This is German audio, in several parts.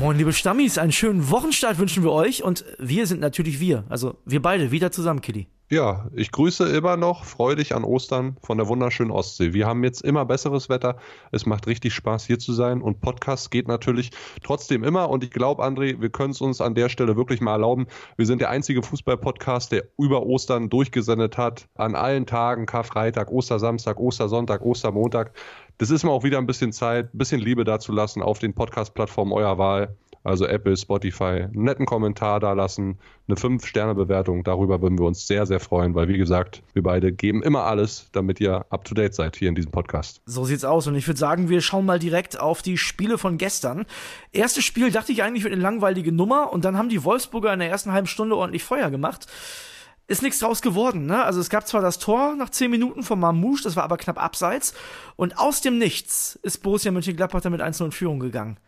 Moin, liebe Stammis, einen schönen Wochenstart wünschen wir euch und wir sind natürlich wir, also wir beide wieder zusammen, Killy. Ja, ich grüße immer noch freudig an Ostern von der wunderschönen Ostsee. Wir haben jetzt immer besseres Wetter. Es macht richtig Spaß, hier zu sein. Und Podcast geht natürlich trotzdem immer. Und ich glaube, André, wir können es uns an der Stelle wirklich mal erlauben. Wir sind der einzige Fußball-Podcast, der über Ostern durchgesendet hat. An allen Tagen, Karfreitag, Ostersamstag, Ostersonntag, Ostermontag. Das ist mal auch wieder ein bisschen Zeit, ein bisschen Liebe dazulassen auf den Podcast-Plattformen eurer Wahl also Apple, Spotify, einen netten Kommentar da lassen, eine 5-Sterne-Bewertung. Darüber würden wir uns sehr, sehr freuen, weil wie gesagt, wir beide geben immer alles, damit ihr up to date seid hier in diesem Podcast. So sieht's aus. Und ich würde sagen, wir schauen mal direkt auf die Spiele von gestern. Erstes Spiel dachte ich eigentlich wird eine langweilige Nummer und dann haben die Wolfsburger in der ersten halben Stunde ordentlich Feuer gemacht ist nichts draus geworden. Ne? Also es gab zwar das Tor nach 10 Minuten von Mamouche, das war aber knapp abseits. Und aus dem Nichts ist Borussia Mönchengladbach damit 1-0 in Führung gegangen.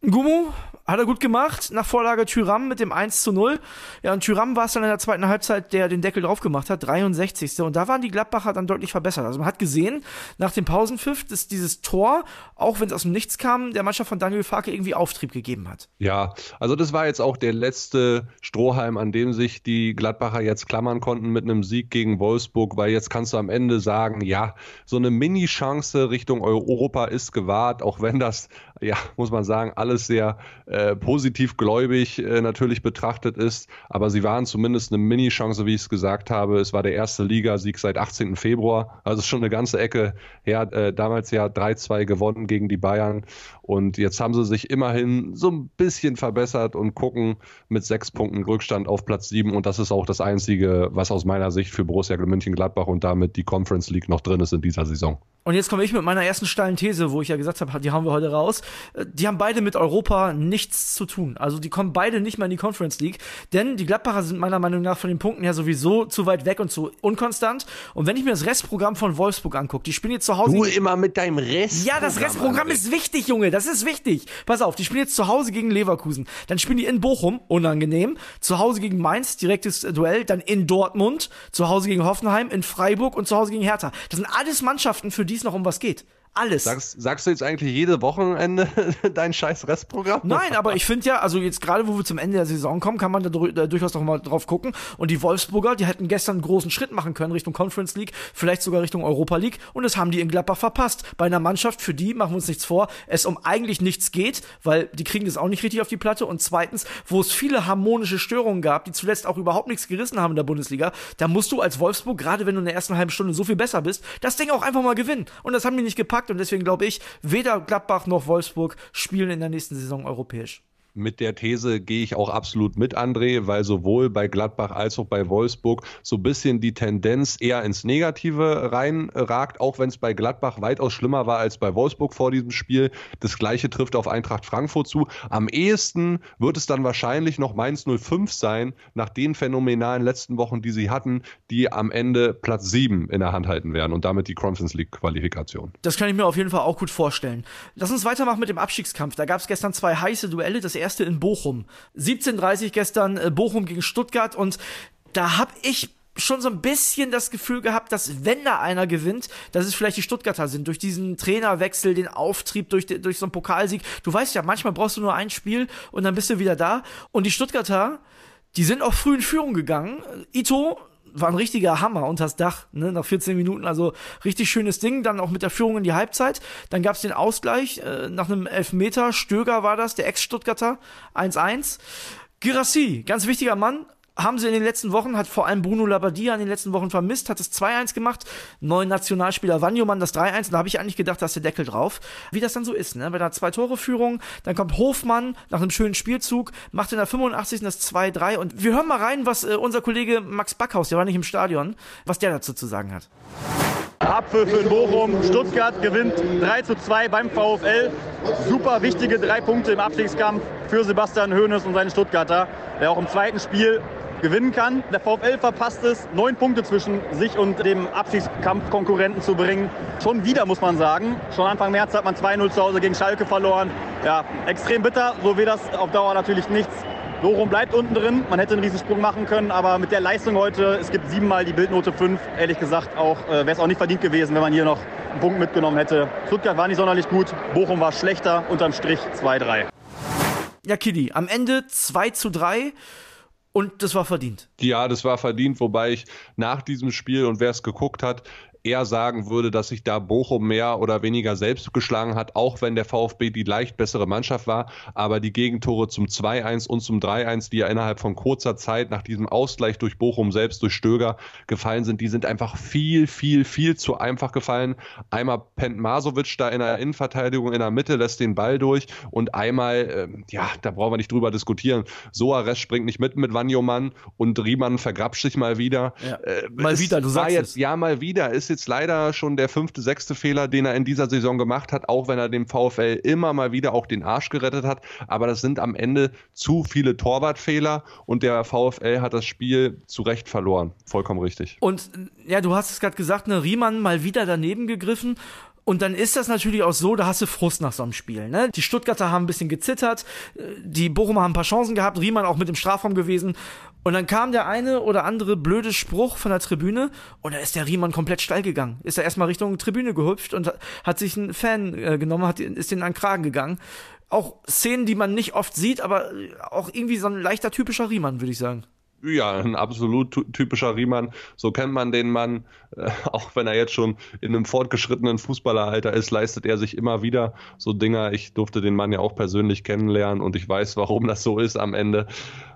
Gumu hat er gut gemacht, nach Vorlage Tyram mit dem 1 zu 0. Ja, und Tyram war es dann in der zweiten Halbzeit, der den Deckel drauf gemacht hat, 63. Und da waren die Gladbacher dann deutlich verbessert. Also man hat gesehen, nach dem Pausenpfiff, dass dieses Tor, auch wenn es aus dem Nichts kam, der Mannschaft von Daniel Farke irgendwie Auftrieb gegeben hat. Ja, also das war jetzt auch der letzte Strohhalm, an dem sich die Gladbacher jetzt klammern konnten mit einem Sieg gegen Wolfsburg, weil jetzt kannst du am Ende sagen, ja, so eine Mini-Chance Richtung Europa ist gewahrt, auch wenn das, ja, muss man sagen, alles alles sehr äh, positiv gläubig äh, natürlich betrachtet ist. Aber sie waren zumindest eine Mini-Chance, wie ich es gesagt habe. Es war der erste Ligasieg seit 18. Februar. Also schon eine ganze Ecke her. Äh, damals ja 3-2 gewonnen gegen die Bayern. Und jetzt haben sie sich immerhin so ein bisschen verbessert und gucken mit sechs Punkten Rückstand auf Platz sieben. Und das ist auch das Einzige, was aus meiner Sicht für Borussia Mönchengladbach und damit die Conference League noch drin ist in dieser Saison. Und jetzt komme ich mit meiner ersten steilen These, wo ich ja gesagt habe, die haben wir heute raus. Äh, die haben beide mit Europa nichts zu tun. Also die kommen beide nicht mehr in die Conference League, denn die Gladbacher sind meiner Meinung nach von den Punkten her sowieso zu weit weg und zu unkonstant. Und wenn ich mir das Restprogramm von Wolfsburg angucke, die spielen jetzt zu Hause. Du immer mit deinem Rest. Ja, das Restprogramm ist wichtig, Junge. Das ist wichtig. Pass auf, die spielen jetzt zu Hause gegen Leverkusen. Dann spielen die in Bochum, unangenehm. Zu Hause gegen Mainz, direktes Duell. Dann in Dortmund, zu Hause gegen Hoffenheim, in Freiburg und zu Hause gegen Hertha. Das sind alles Mannschaften, für die es noch um was geht. Alles. Sagst, sagst du jetzt eigentlich jede Wochenende dein scheiß Restprogramm? Nein, aber ich finde ja, also jetzt gerade, wo wir zum Ende der Saison kommen, kann man da, da durchaus noch mal drauf gucken. Und die Wolfsburger, die hätten gestern einen großen Schritt machen können Richtung Conference League, vielleicht sogar Richtung Europa League. Und das haben die in Gladbach verpasst. Bei einer Mannschaft, für die, machen wir uns nichts vor, es um eigentlich nichts geht, weil die kriegen das auch nicht richtig auf die Platte. Und zweitens, wo es viele harmonische Störungen gab, die zuletzt auch überhaupt nichts gerissen haben in der Bundesliga, da musst du als Wolfsburg, gerade wenn du in der ersten halben Stunde so viel besser bist, das Ding auch einfach mal gewinnen. Und das haben die nicht gepackt und deswegen glaube ich, weder Gladbach noch Wolfsburg spielen in der nächsten Saison europäisch mit der These gehe ich auch absolut mit, André, weil sowohl bei Gladbach als auch bei Wolfsburg so ein bisschen die Tendenz eher ins Negative reinragt, auch wenn es bei Gladbach weitaus schlimmer war als bei Wolfsburg vor diesem Spiel. Das gleiche trifft auf Eintracht Frankfurt zu. Am ehesten wird es dann wahrscheinlich noch Mainz 05 sein, nach den phänomenalen letzten Wochen, die sie hatten, die am Ende Platz 7 in der Hand halten werden und damit die Conference League Qualifikation. Das kann ich mir auf jeden Fall auch gut vorstellen. Lass uns weitermachen mit dem Abstiegskampf. Da gab es gestern zwei heiße Duelle. Das erste erste in Bochum. 17:30 gestern äh, Bochum gegen Stuttgart und da habe ich schon so ein bisschen das Gefühl gehabt, dass wenn da einer gewinnt, dass es vielleicht die Stuttgarter sind. Durch diesen Trainerwechsel, den Auftrieb, durch, durch so einen Pokalsieg. Du weißt ja, manchmal brauchst du nur ein Spiel und dann bist du wieder da. Und die Stuttgarter, die sind auch früh in Führung gegangen. Ito war ein richtiger Hammer unters Dach, ne, nach 14 Minuten, also richtig schönes Ding, dann auch mit der Führung in die Halbzeit, dann gab's den Ausgleich, äh, nach einem Elfmeter, Stöger war das, der Ex-Stuttgarter, 1-1. Girassi, ganz wichtiger Mann, haben sie in den letzten Wochen, hat vor allem Bruno Labbadia in den letzten Wochen vermisst, hat es 2-1 gemacht, neuen Nationalspieler Wanjomann das 3-1, da habe ich eigentlich gedacht, da ist der Deckel drauf. Wie das dann so ist, ne? Bei der Zwei-Tore-Führung, dann kommt Hofmann nach einem schönen Spielzug, macht in der 85. das 2-3 und wir hören mal rein, was äh, unser Kollege Max Backhaus, der war nicht im Stadion, was der dazu zu sagen hat. Abpfiff in Bochum. Stuttgart gewinnt 3 zu 2 beim VfL. Super wichtige drei Punkte im Abstiegskampf für Sebastian Hoeneß und seine Stuttgarter, der auch im zweiten Spiel gewinnen kann. Der VfL verpasst es, neun Punkte zwischen sich und dem Abstiegskampfkonkurrenten zu bringen. Schon wieder, muss man sagen. Schon Anfang März hat man 2-0 zu Hause gegen Schalke verloren. Ja, extrem bitter. So wird das auf Dauer natürlich nichts. Bochum bleibt unten drin. Man hätte einen Riesensprung machen können, aber mit der Leistung heute, es gibt siebenmal die Bildnote 5. Ehrlich gesagt, auch äh, wäre es auch nicht verdient gewesen, wenn man hier noch einen Punkt mitgenommen hätte. Stuttgart war nicht sonderlich gut, Bochum war schlechter, unterm Strich 2-3. Ja, Kili, am Ende 2 zu 3. Und das war verdient. Ja, das war verdient, wobei ich nach diesem Spiel und wer es geguckt hat, eher sagen würde, dass sich da Bochum mehr oder weniger selbst geschlagen hat, auch wenn der VfB die leicht bessere Mannschaft war. Aber die Gegentore zum 2-1 und zum 3-1, die ja innerhalb von kurzer Zeit nach diesem Ausgleich durch Bochum selbst, durch Stöger gefallen sind, die sind einfach viel, viel, viel zu einfach gefallen. Einmal pennt Masovic da in der Innenverteidigung in der Mitte, lässt den Ball durch und einmal, äh, ja, da brauchen wir nicht drüber diskutieren. Soares springt nicht mit mit Wanjomann und Riemann vergrapscht sich mal wieder. Ja. Äh, mal wieder, du sagst jetzt, es. Ja, mal wieder. Ist jetzt leider schon der fünfte, sechste Fehler, den er in dieser Saison gemacht hat, auch wenn er dem VfL immer mal wieder auch den Arsch gerettet hat. Aber das sind am Ende zu viele Torwartfehler und der VfL hat das Spiel zu Recht verloren. Vollkommen richtig. Und ja, du hast es gerade gesagt, ne, Riemann mal wieder daneben gegriffen. Und dann ist das natürlich auch so, da hast du Frust nach so einem Spiel. Ne? Die Stuttgarter haben ein bisschen gezittert, die Bochumer haben ein paar Chancen gehabt, Riemann auch mit dem Strafraum gewesen. Und dann kam der eine oder andere blöde Spruch von der Tribüne und da ist der Riemann komplett steil gegangen. Ist er erstmal Richtung Tribüne gehüpft und hat sich einen Fan äh, genommen, hat, ist den an den Kragen gegangen. Auch Szenen, die man nicht oft sieht, aber auch irgendwie so ein leichter typischer Riemann, würde ich sagen. Ja, ein absolut typischer Riemann. So kennt man den Mann. Äh, auch wenn er jetzt schon in einem fortgeschrittenen Fußballeralter ist, leistet er sich immer wieder so Dinger. Ich durfte den Mann ja auch persönlich kennenlernen und ich weiß, warum das so ist am Ende.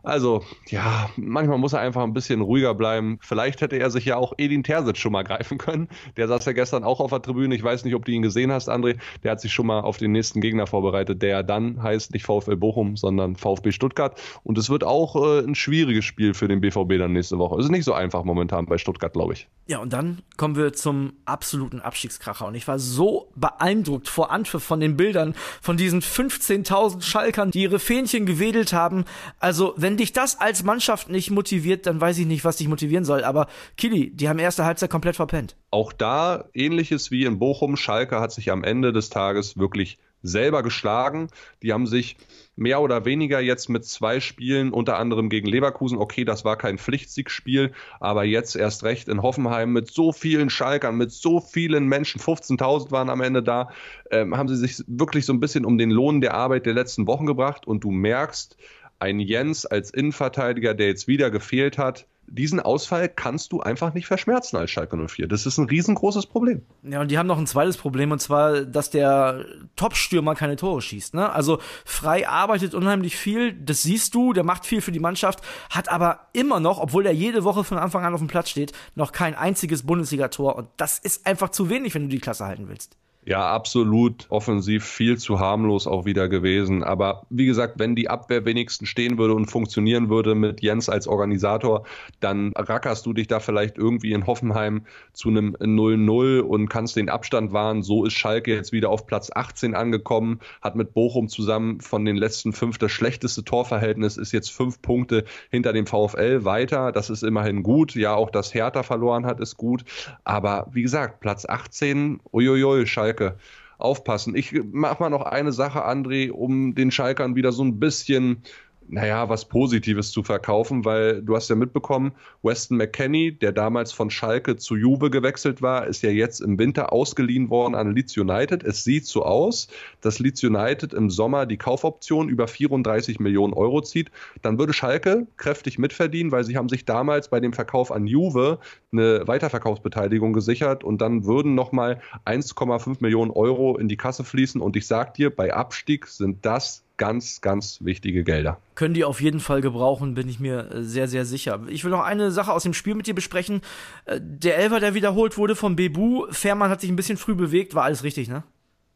Also, ja, manchmal muss er einfach ein bisschen ruhiger bleiben. Vielleicht hätte er sich ja auch Edin Terzic schon mal greifen können. Der saß ja gestern auch auf der Tribüne. Ich weiß nicht, ob du ihn gesehen hast, André. Der hat sich schon mal auf den nächsten Gegner vorbereitet, der dann heißt nicht VfL Bochum, sondern VfB Stuttgart. Und es wird auch äh, ein schwieriges Spiel für den BVB dann nächste Woche. Es ist nicht so einfach momentan bei Stuttgart, glaube ich. Ja, und dann kommen wir zum absoluten Abstiegskracher. Und ich war so beeindruckt vor Anpfiff von den Bildern von diesen 15.000 Schalkern, die ihre Fähnchen gewedelt haben. Also, wenn wenn dich das als Mannschaft nicht motiviert, dann weiß ich nicht, was dich motivieren soll. Aber Kili, die haben erste Halbzeit komplett verpennt. Auch da ähnliches wie in Bochum. Schalke hat sich am Ende des Tages wirklich selber geschlagen. Die haben sich mehr oder weniger jetzt mit zwei Spielen, unter anderem gegen Leverkusen, okay, das war kein Pflichtsiegsspiel, aber jetzt erst recht in Hoffenheim mit so vielen Schalkern, mit so vielen Menschen, 15.000 waren am Ende da, ähm, haben sie sich wirklich so ein bisschen um den Lohn der Arbeit der letzten Wochen gebracht und du merkst, ein Jens als Innenverteidiger, der jetzt wieder gefehlt hat, diesen Ausfall kannst du einfach nicht verschmerzen als Schalke 04. Das ist ein riesengroßes Problem. Ja, und die haben noch ein zweites Problem, und zwar, dass der Top-Stürmer keine Tore schießt. Ne? Also Frei arbeitet unheimlich viel, das siehst du, der macht viel für die Mannschaft, hat aber immer noch, obwohl er jede Woche von Anfang an auf dem Platz steht, noch kein einziges Bundesligator. Und das ist einfach zu wenig, wenn du die Klasse halten willst. Ja, absolut offensiv viel zu harmlos auch wieder gewesen. Aber wie gesagt, wenn die Abwehr wenigstens stehen würde und funktionieren würde mit Jens als Organisator, dann rackerst du dich da vielleicht irgendwie in Hoffenheim zu einem 0-0 und kannst den Abstand wahren. So ist Schalke jetzt wieder auf Platz 18 angekommen, hat mit Bochum zusammen von den letzten fünf das schlechteste Torverhältnis, ist jetzt fünf Punkte hinter dem VfL weiter. Das ist immerhin gut. Ja, auch dass Hertha verloren hat, ist gut. Aber wie gesagt, Platz 18, uiuiui, Schalke Schalke aufpassen. Ich mache mal noch eine Sache, André, um den Schalkern wieder so ein bisschen naja, was Positives zu verkaufen, weil du hast ja mitbekommen, Weston McKenney, der damals von Schalke zu Juve gewechselt war, ist ja jetzt im Winter ausgeliehen worden an Leeds United. Es sieht so aus, dass Leeds United im Sommer die Kaufoption über 34 Millionen Euro zieht. Dann würde Schalke kräftig mitverdienen, weil sie haben sich damals bei dem Verkauf an Juve eine Weiterverkaufsbeteiligung gesichert und dann würden nochmal 1,5 Millionen Euro in die Kasse fließen. Und ich sag dir, bei Abstieg sind das ganz, ganz wichtige Gelder. Können die auf jeden Fall gebrauchen, bin ich mir äh, sehr, sehr sicher. Ich will noch eine Sache aus dem Spiel mit dir besprechen. Äh, der Elfer, der wiederholt wurde von Bebu, Fährmann hat sich ein bisschen früh bewegt, war alles richtig, ne?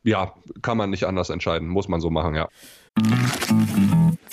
Ja, kann man nicht anders entscheiden, muss man so machen, ja.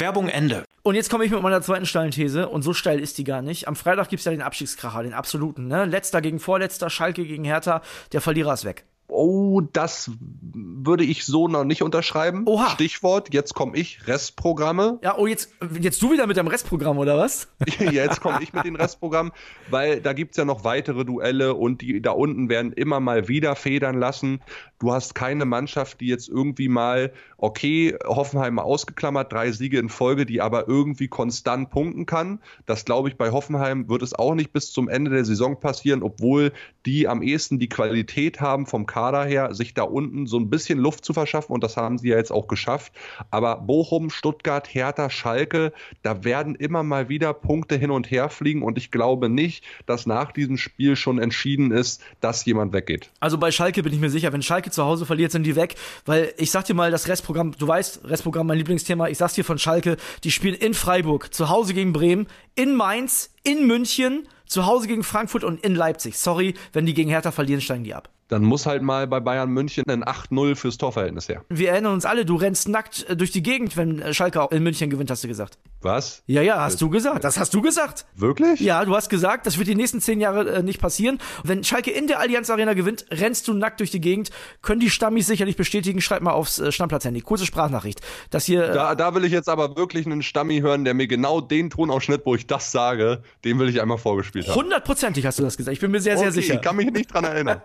Werbung Ende. Und jetzt komme ich mit meiner zweiten steilen These und so steil ist die gar nicht. Am Freitag gibt es ja den Abstiegskracher, den absoluten. Ne? Letzter gegen Vorletzter, Schalke gegen Hertha, der Verlierer ist weg. Oh, das würde ich so noch nicht unterschreiben. Oha. Stichwort, jetzt komme ich, Restprogramme. Ja, oh, jetzt, jetzt du wieder mit dem Restprogramm, oder was? jetzt komme ich mit den Restprogrammen, weil da gibt es ja noch weitere Duelle und die da unten werden immer mal wieder federn lassen. Du hast keine Mannschaft, die jetzt irgendwie mal, okay, Hoffenheim mal ausgeklammert, drei Siege in Folge, die aber irgendwie konstant punkten kann. Das glaube ich, bei Hoffenheim wird es auch nicht bis zum Ende der Saison passieren, obwohl die am ehesten die Qualität haben vom Kader Kader her, sich da unten so ein bisschen Luft zu verschaffen und das haben sie ja jetzt auch geschafft. Aber Bochum, Stuttgart, Hertha, Schalke, da werden immer mal wieder Punkte hin und her fliegen und ich glaube nicht, dass nach diesem Spiel schon entschieden ist, dass jemand weggeht. Also bei Schalke bin ich mir sicher, wenn Schalke zu Hause verliert, sind die weg, weil ich sag dir mal, das Restprogramm, du weißt, Restprogramm mein Lieblingsthema, ich sag's dir von Schalke, die spielen in Freiburg, zu Hause gegen Bremen, in Mainz, in München, zu Hause gegen Frankfurt und in Leipzig. Sorry, wenn die gegen Hertha verlieren, steigen die ab dann muss halt mal bei Bayern München ein 8-0 fürs Torverhältnis her. Wir erinnern uns alle, du rennst nackt äh, durch die Gegend, wenn äh, Schalke in München gewinnt, hast du gesagt. Was? Ja, ja, hast du gesagt. Das hast du gesagt. Wirklich? Ja, du hast gesagt, das wird die nächsten zehn Jahre äh, nicht passieren. Wenn Schalke in der Allianz Arena gewinnt, rennst du nackt durch die Gegend. Können die Stammis sicherlich bestätigen. Schreib mal aufs äh, Stammplatz-Handy. Kurze Sprachnachricht. Das hier. Äh, da, da will ich jetzt aber wirklich einen Stammi hören, der mir genau den Tonausschnitt, wo ich das sage, den will ich einmal vorgespielt haben. Hundertprozentig hast du das gesagt. Ich bin mir sehr, okay, sehr sicher. Ich kann mich nicht dran erinnern.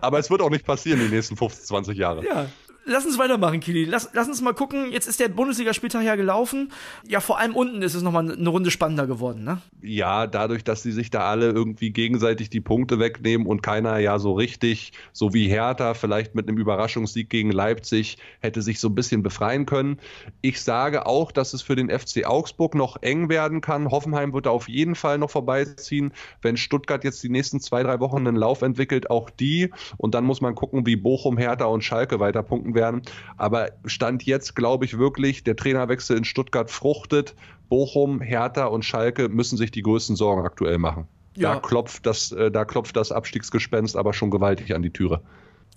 aber es wird auch nicht passieren die nächsten 15, 20 Jahre. Ja, lass uns weitermachen, Kili. Lass, lass uns mal gucken. Jetzt ist der Bundesligaspieltag ja gelaufen. Ja, vor allem unten ist es nochmal eine Runde spannender geworden, ne? Ja, dadurch, dass sie sich da alle irgendwie gegenseitig die Punkte wegnehmen und keiner ja so richtig, so wie Hertha, vielleicht mit einem Überraschungssieg gegen Leipzig, hätte sich so ein bisschen befreien können. Ich sage auch, dass es für den FC Augsburg noch eng werden kann. Hoffenheim wird da auf jeden Fall noch vorbeiziehen. Wenn Stuttgart jetzt die nächsten zwei, drei Wochen einen Lauf entwickelt, auch die. Und dann muss man gucken, wie Bochum, Hertha und Schalke weiter punkten werden werden. Aber Stand jetzt glaube ich wirklich, der Trainerwechsel in Stuttgart fruchtet. Bochum, Hertha und Schalke müssen sich die größten Sorgen aktuell machen. Ja. Da, klopft das, äh, da klopft das Abstiegsgespenst aber schon gewaltig an die Türe.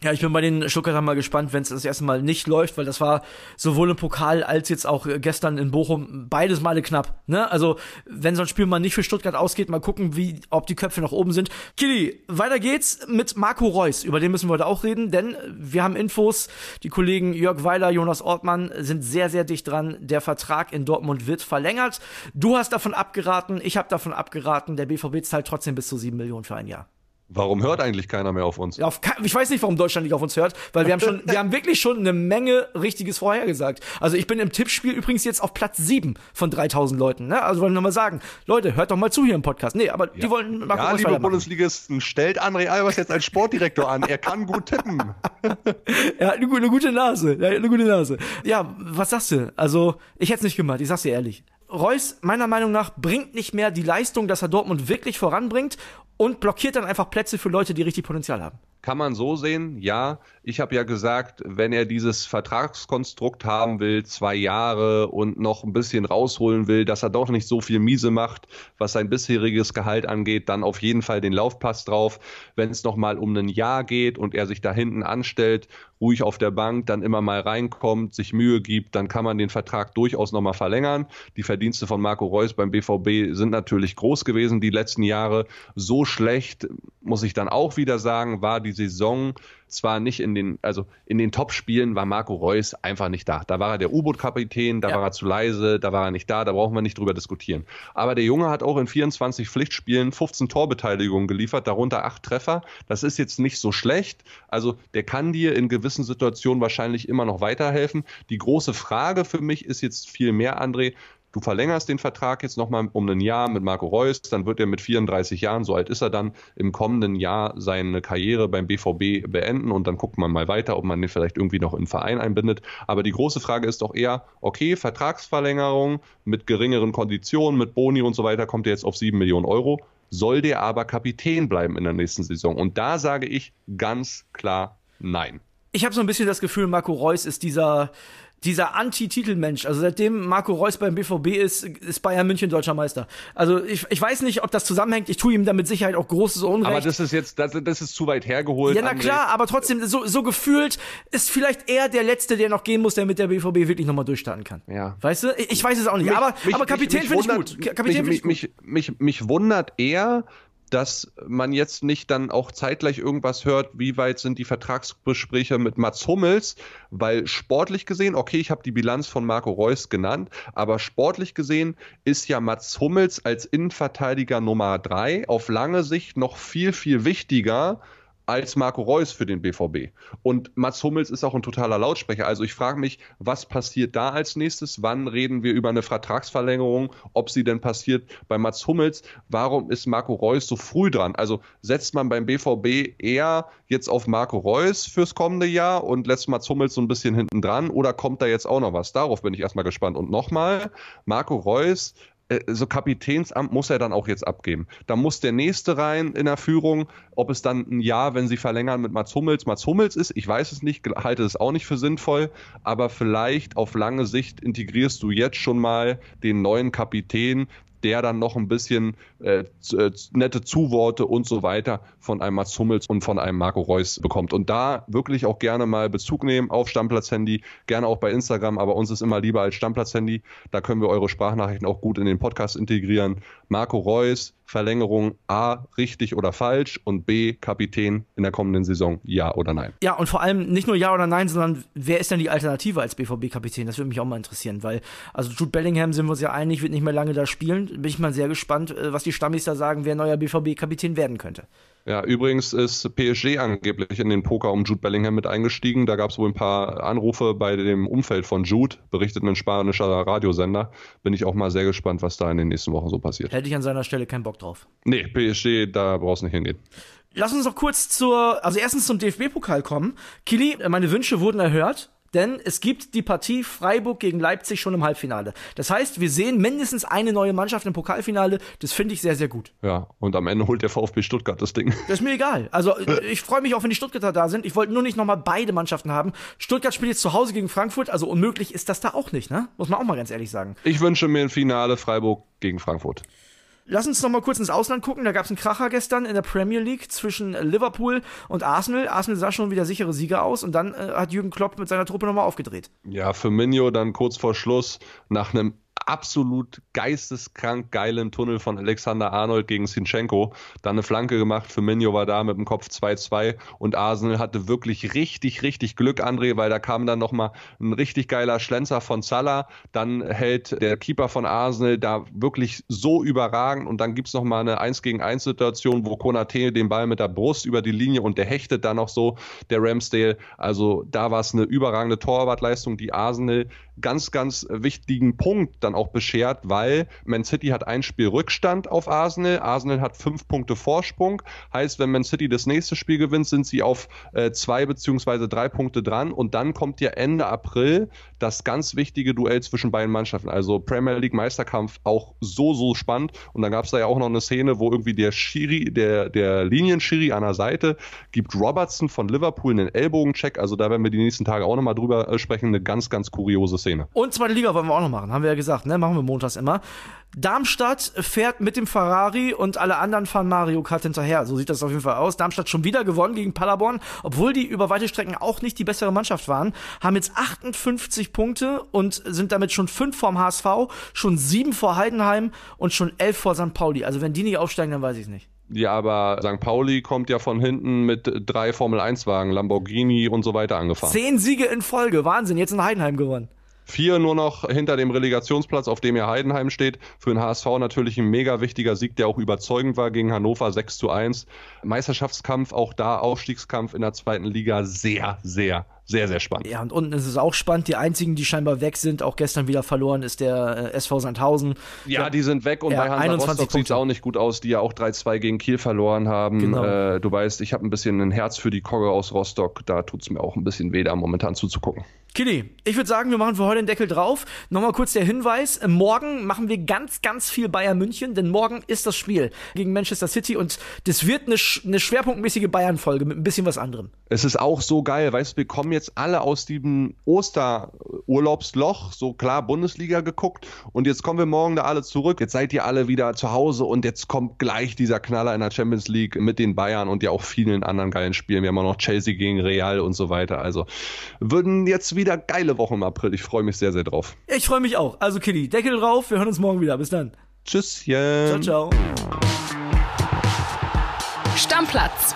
Ja, ich bin bei den Stuttgartern mal gespannt, wenn es das erste Mal nicht läuft, weil das war sowohl im Pokal als jetzt auch gestern in Bochum beides Male knapp. Ne? Also wenn so ein Spiel mal nicht für Stuttgart ausgeht, mal gucken, wie ob die Köpfe nach oben sind. Kili, weiter geht's mit Marco Reus. Über den müssen wir heute auch reden, denn wir haben Infos. Die Kollegen Jörg Weiler, Jonas Ortmann sind sehr, sehr dicht dran. Der Vertrag in Dortmund wird verlängert. Du hast davon abgeraten, ich habe davon abgeraten. Der BVB zahlt trotzdem bis zu sieben Millionen für ein Jahr. Warum hört eigentlich keiner mehr auf uns? Ja, auf, ich weiß nicht, warum Deutschland nicht auf uns hört, weil wir haben schon, wir haben wirklich schon eine Menge Richtiges vorhergesagt. Also ich bin im Tippspiel übrigens jetzt auf Platz 7 von 3000 Leuten. Ne? Also wollen wir mal sagen, Leute, hört doch mal zu hier im Podcast. Nee, aber ja. die wollen Marco Ja, liebe Bundesligisten, stellt André Albers jetzt als Sportdirektor an. Er kann gut tippen. er hat eine, eine gute Nase. Er hat eine gute Nase. Ja, was sagst du? Also ich hätte es nicht gemacht. Ich sag's dir ehrlich. Reus meiner Meinung nach bringt nicht mehr die Leistung, dass er Dortmund wirklich voranbringt und blockiert dann einfach Plätze für Leute, die richtig Potenzial haben. Kann man so sehen, ja. Ich habe ja gesagt, wenn er dieses Vertragskonstrukt haben will, zwei Jahre und noch ein bisschen rausholen will, dass er doch nicht so viel Miese macht, was sein bisheriges Gehalt angeht, dann auf jeden Fall den Laufpass drauf. Wenn es nochmal um ein Jahr geht und er sich da hinten anstellt, ruhig auf der Bank, dann immer mal reinkommt, sich Mühe gibt, dann kann man den Vertrag durchaus nochmal verlängern. Die Verdienste von Marco Reus beim BVB sind natürlich groß gewesen die letzten Jahre. So schlecht, muss ich dann auch wieder sagen, war die Saison zwar nicht in den, also in den Top-Spielen war Marco Reus einfach nicht da. Da war er der U-Boot-Kapitän, da ja. war er zu leise, da war er nicht da, da brauchen wir nicht drüber diskutieren. Aber der Junge hat auch in 24 Pflichtspielen 15 Torbeteiligungen geliefert, darunter acht Treffer. Das ist jetzt nicht so schlecht. Also der kann dir in gewissen Situationen wahrscheinlich immer noch weiterhelfen. Die große Frage für mich ist jetzt viel mehr, André, du verlängerst den Vertrag jetzt nochmal um ein Jahr mit Marco Reus, dann wird er mit 34 Jahren, so alt ist er dann, im kommenden Jahr seine Karriere beim BVB beenden und dann guckt man mal weiter, ob man den vielleicht irgendwie noch in den Verein einbindet. Aber die große Frage ist doch eher, okay, Vertragsverlängerung mit geringeren Konditionen, mit Boni und so weiter, kommt er jetzt auf 7 Millionen Euro. Soll der aber Kapitän bleiben in der nächsten Saison? Und da sage ich ganz klar nein. Ich habe so ein bisschen das Gefühl, Marco Reus ist dieser dieser Anti-Titelmensch. Also seitdem Marco Reus beim BVB ist, ist Bayern München deutscher Meister. Also ich, ich weiß nicht, ob das zusammenhängt. Ich tue ihm da mit Sicherheit auch großes Unrecht. Aber das ist jetzt, das, das ist zu weit hergeholt. Ja, na klar, aber trotzdem, so, so gefühlt ist vielleicht er der Letzte, der noch gehen muss, der mit der BVB wirklich nochmal durchstarten kann. Ja. Weißt du? Ich weiß es auch nicht. Mich, aber, mich, aber Kapitän finde ich gut. Kapitän mich, mich, mich, mich wundert eher, dass man jetzt nicht dann auch zeitgleich irgendwas hört, wie weit sind die Vertragsgespräche mit Mats Hummels, weil sportlich gesehen, okay, ich habe die Bilanz von Marco Reus genannt, aber sportlich gesehen ist ja Mats Hummels als Innenverteidiger Nummer drei auf lange Sicht noch viel, viel wichtiger als Marco Reus für den BVB. Und Mats Hummels ist auch ein totaler Lautsprecher. Also ich frage mich, was passiert da als nächstes? Wann reden wir über eine Vertragsverlängerung? Ob sie denn passiert bei Mats Hummels? Warum ist Marco Reus so früh dran? Also setzt man beim BVB eher jetzt auf Marco Reus fürs kommende Jahr und lässt Mats Hummels so ein bisschen hinten dran? Oder kommt da jetzt auch noch was? Darauf bin ich erstmal gespannt. Und nochmal, Marco Reus so Kapitänsamt muss er dann auch jetzt abgeben. Da muss der nächste rein in der Führung, ob es dann ein Jahr, wenn sie verlängern mit Mats Hummels, Mats Hummels ist, ich weiß es nicht, halte es auch nicht für sinnvoll, aber vielleicht auf lange Sicht integrierst du jetzt schon mal den neuen Kapitän, der dann noch ein bisschen äh, äh, nette Zuworte und so weiter von einem Mats Hummels und von einem Marco Reus bekommt. Und da wirklich auch gerne mal Bezug nehmen auf Stammplatz-Handy, gerne auch bei Instagram, aber uns ist immer lieber als Stammplatz-Handy. Da können wir eure Sprachnachrichten auch gut in den Podcast integrieren. Marco Reus, Verlängerung A, richtig oder falsch und B, Kapitän in der kommenden Saison, ja oder nein. Ja, und vor allem nicht nur ja oder nein, sondern wer ist denn die Alternative als BVB-Kapitän? Das würde mich auch mal interessieren, weil, also Jude Bellingham sind wir uns ja einig, wird nicht mehr lange da spielen. Bin ich mal sehr gespannt, äh, was die Stammis da sagen, wer neuer BVB-Kapitän werden könnte. Ja, übrigens ist PSG angeblich in den Poker um Jude Bellingham mit eingestiegen. Da gab es wohl ein paar Anrufe bei dem Umfeld von Jude, berichtet ein spanischer Radiosender. Bin ich auch mal sehr gespannt, was da in den nächsten Wochen so passiert. Hätte ich an seiner Stelle keinen Bock drauf. Nee, PSG, da brauchst du nicht hingehen. Lass uns noch kurz zur, also erstens zum DFB-Pokal kommen. Kili, meine Wünsche wurden erhört denn es gibt die Partie Freiburg gegen Leipzig schon im Halbfinale. Das heißt, wir sehen mindestens eine neue Mannschaft im Pokalfinale. Das finde ich sehr, sehr gut. Ja, und am Ende holt der VfB Stuttgart das Ding. Das ist mir egal. Also ich freue mich auch, wenn die Stuttgarter da sind. Ich wollte nur nicht nochmal beide Mannschaften haben. Stuttgart spielt jetzt zu Hause gegen Frankfurt, also unmöglich ist das da auch nicht, ne? Muss man auch mal ganz ehrlich sagen. Ich wünsche mir ein Finale Freiburg gegen Frankfurt. Lass uns noch mal kurz ins Ausland gucken. Da gab es einen Kracher gestern in der Premier League zwischen Liverpool und Arsenal. Arsenal sah schon wieder sichere Sieger aus und dann äh, hat Jürgen Klopp mit seiner Truppe nochmal aufgedreht. Ja, für Minio dann kurz vor Schluss nach einem absolut geisteskrank geilen Tunnel von Alexander Arnold gegen Sinchenko. Dann eine Flanke gemacht, für Minjo war da mit dem Kopf 2-2 und Arsenal hatte wirklich richtig, richtig Glück, André, weil da kam dann nochmal ein richtig geiler Schlenzer von Salah. Dann hält der Keeper von Arsenal da wirklich so überragend und dann gibt es nochmal eine 1 gegen 1 Situation, wo Konate den Ball mit der Brust über die Linie und der hechtet dann noch so, der Ramsdale. Also da war es eine überragende Torwartleistung, die Arsenal ganz, ganz wichtigen Punkt dann auch beschert, weil Man City hat ein Spiel Rückstand auf Arsenal. Arsenal hat fünf Punkte Vorsprung. Heißt, wenn Man City das nächste Spiel gewinnt, sind sie auf äh, zwei beziehungsweise drei Punkte dran. Und dann kommt ja Ende April das ganz wichtige Duell zwischen beiden Mannschaften. Also Premier League Meisterkampf auch so, so spannend. Und dann gab es da ja auch noch eine Szene, wo irgendwie der Schiri, der, der Linienschiri an der Seite gibt Robertson von Liverpool einen Ellbogencheck. Also da werden wir die nächsten Tage auch nochmal drüber äh, sprechen. Eine ganz, ganz kuriose Szene. Und zweite Liga wollen wir auch noch machen, haben wir ja gesagt. Gesagt, ne? Machen wir montags immer. Darmstadt fährt mit dem Ferrari und alle anderen fahren Mario Kart hinterher. So sieht das auf jeden Fall aus. Darmstadt schon wieder gewonnen gegen Paderborn, obwohl die über weite Strecken auch nicht die bessere Mannschaft waren. Haben jetzt 58 Punkte und sind damit schon fünf vorm HSV, schon sieben vor Heidenheim und schon elf vor St. Pauli. Also wenn die nicht aufsteigen, dann weiß ich es nicht. Ja, aber St. Pauli kommt ja von hinten mit drei Formel-1-Wagen, Lamborghini und so weiter angefahren. Zehn Siege in Folge, Wahnsinn, jetzt in Heidenheim gewonnen. Vier nur noch hinter dem Relegationsplatz, auf dem ja Heidenheim steht. Für den HSV natürlich ein mega wichtiger Sieg, der auch überzeugend war gegen Hannover 6 zu 1. Meisterschaftskampf, auch da Aufstiegskampf in der zweiten Liga sehr, sehr, sehr, sehr spannend. Ja, und unten ist es auch spannend. Die einzigen, die scheinbar weg sind, auch gestern wieder verloren, ist der äh, SV Sandhausen. Ja, ja, die sind weg und ja, bei Hansa Rostock sieht es auch nicht gut aus, die ja auch 3-2 gegen Kiel verloren haben. Genau. Äh, du weißt, ich habe ein bisschen ein Herz für die Kogge aus Rostock. Da tut es mir auch ein bisschen weh, da momentan zuzugucken. Kili, ich würde sagen, wir machen für heute den Deckel drauf. Nochmal kurz der Hinweis. Morgen machen wir ganz, ganz viel Bayern München, denn morgen ist das Spiel gegen Manchester City und das wird eine, eine schwerpunktmäßige Bayern-Folge mit ein bisschen was anderem. Es ist auch so geil, weißt du, wir kommen jetzt alle aus diesem Osterurlaubsloch, so klar Bundesliga geguckt und jetzt kommen wir morgen da alle zurück. Jetzt seid ihr alle wieder zu Hause und jetzt kommt gleich dieser Knaller in der Champions League mit den Bayern und ja auch vielen anderen geilen Spielen. Wir haben auch noch Chelsea gegen Real und so weiter. Also würden jetzt wieder geile Woche im April. Ich freue mich sehr, sehr drauf. Ich freue mich auch. Also, Kitty, Deckel drauf. Wir hören uns morgen wieder. Bis dann. Tschüsschen. Ciao, ciao. Stammplatz.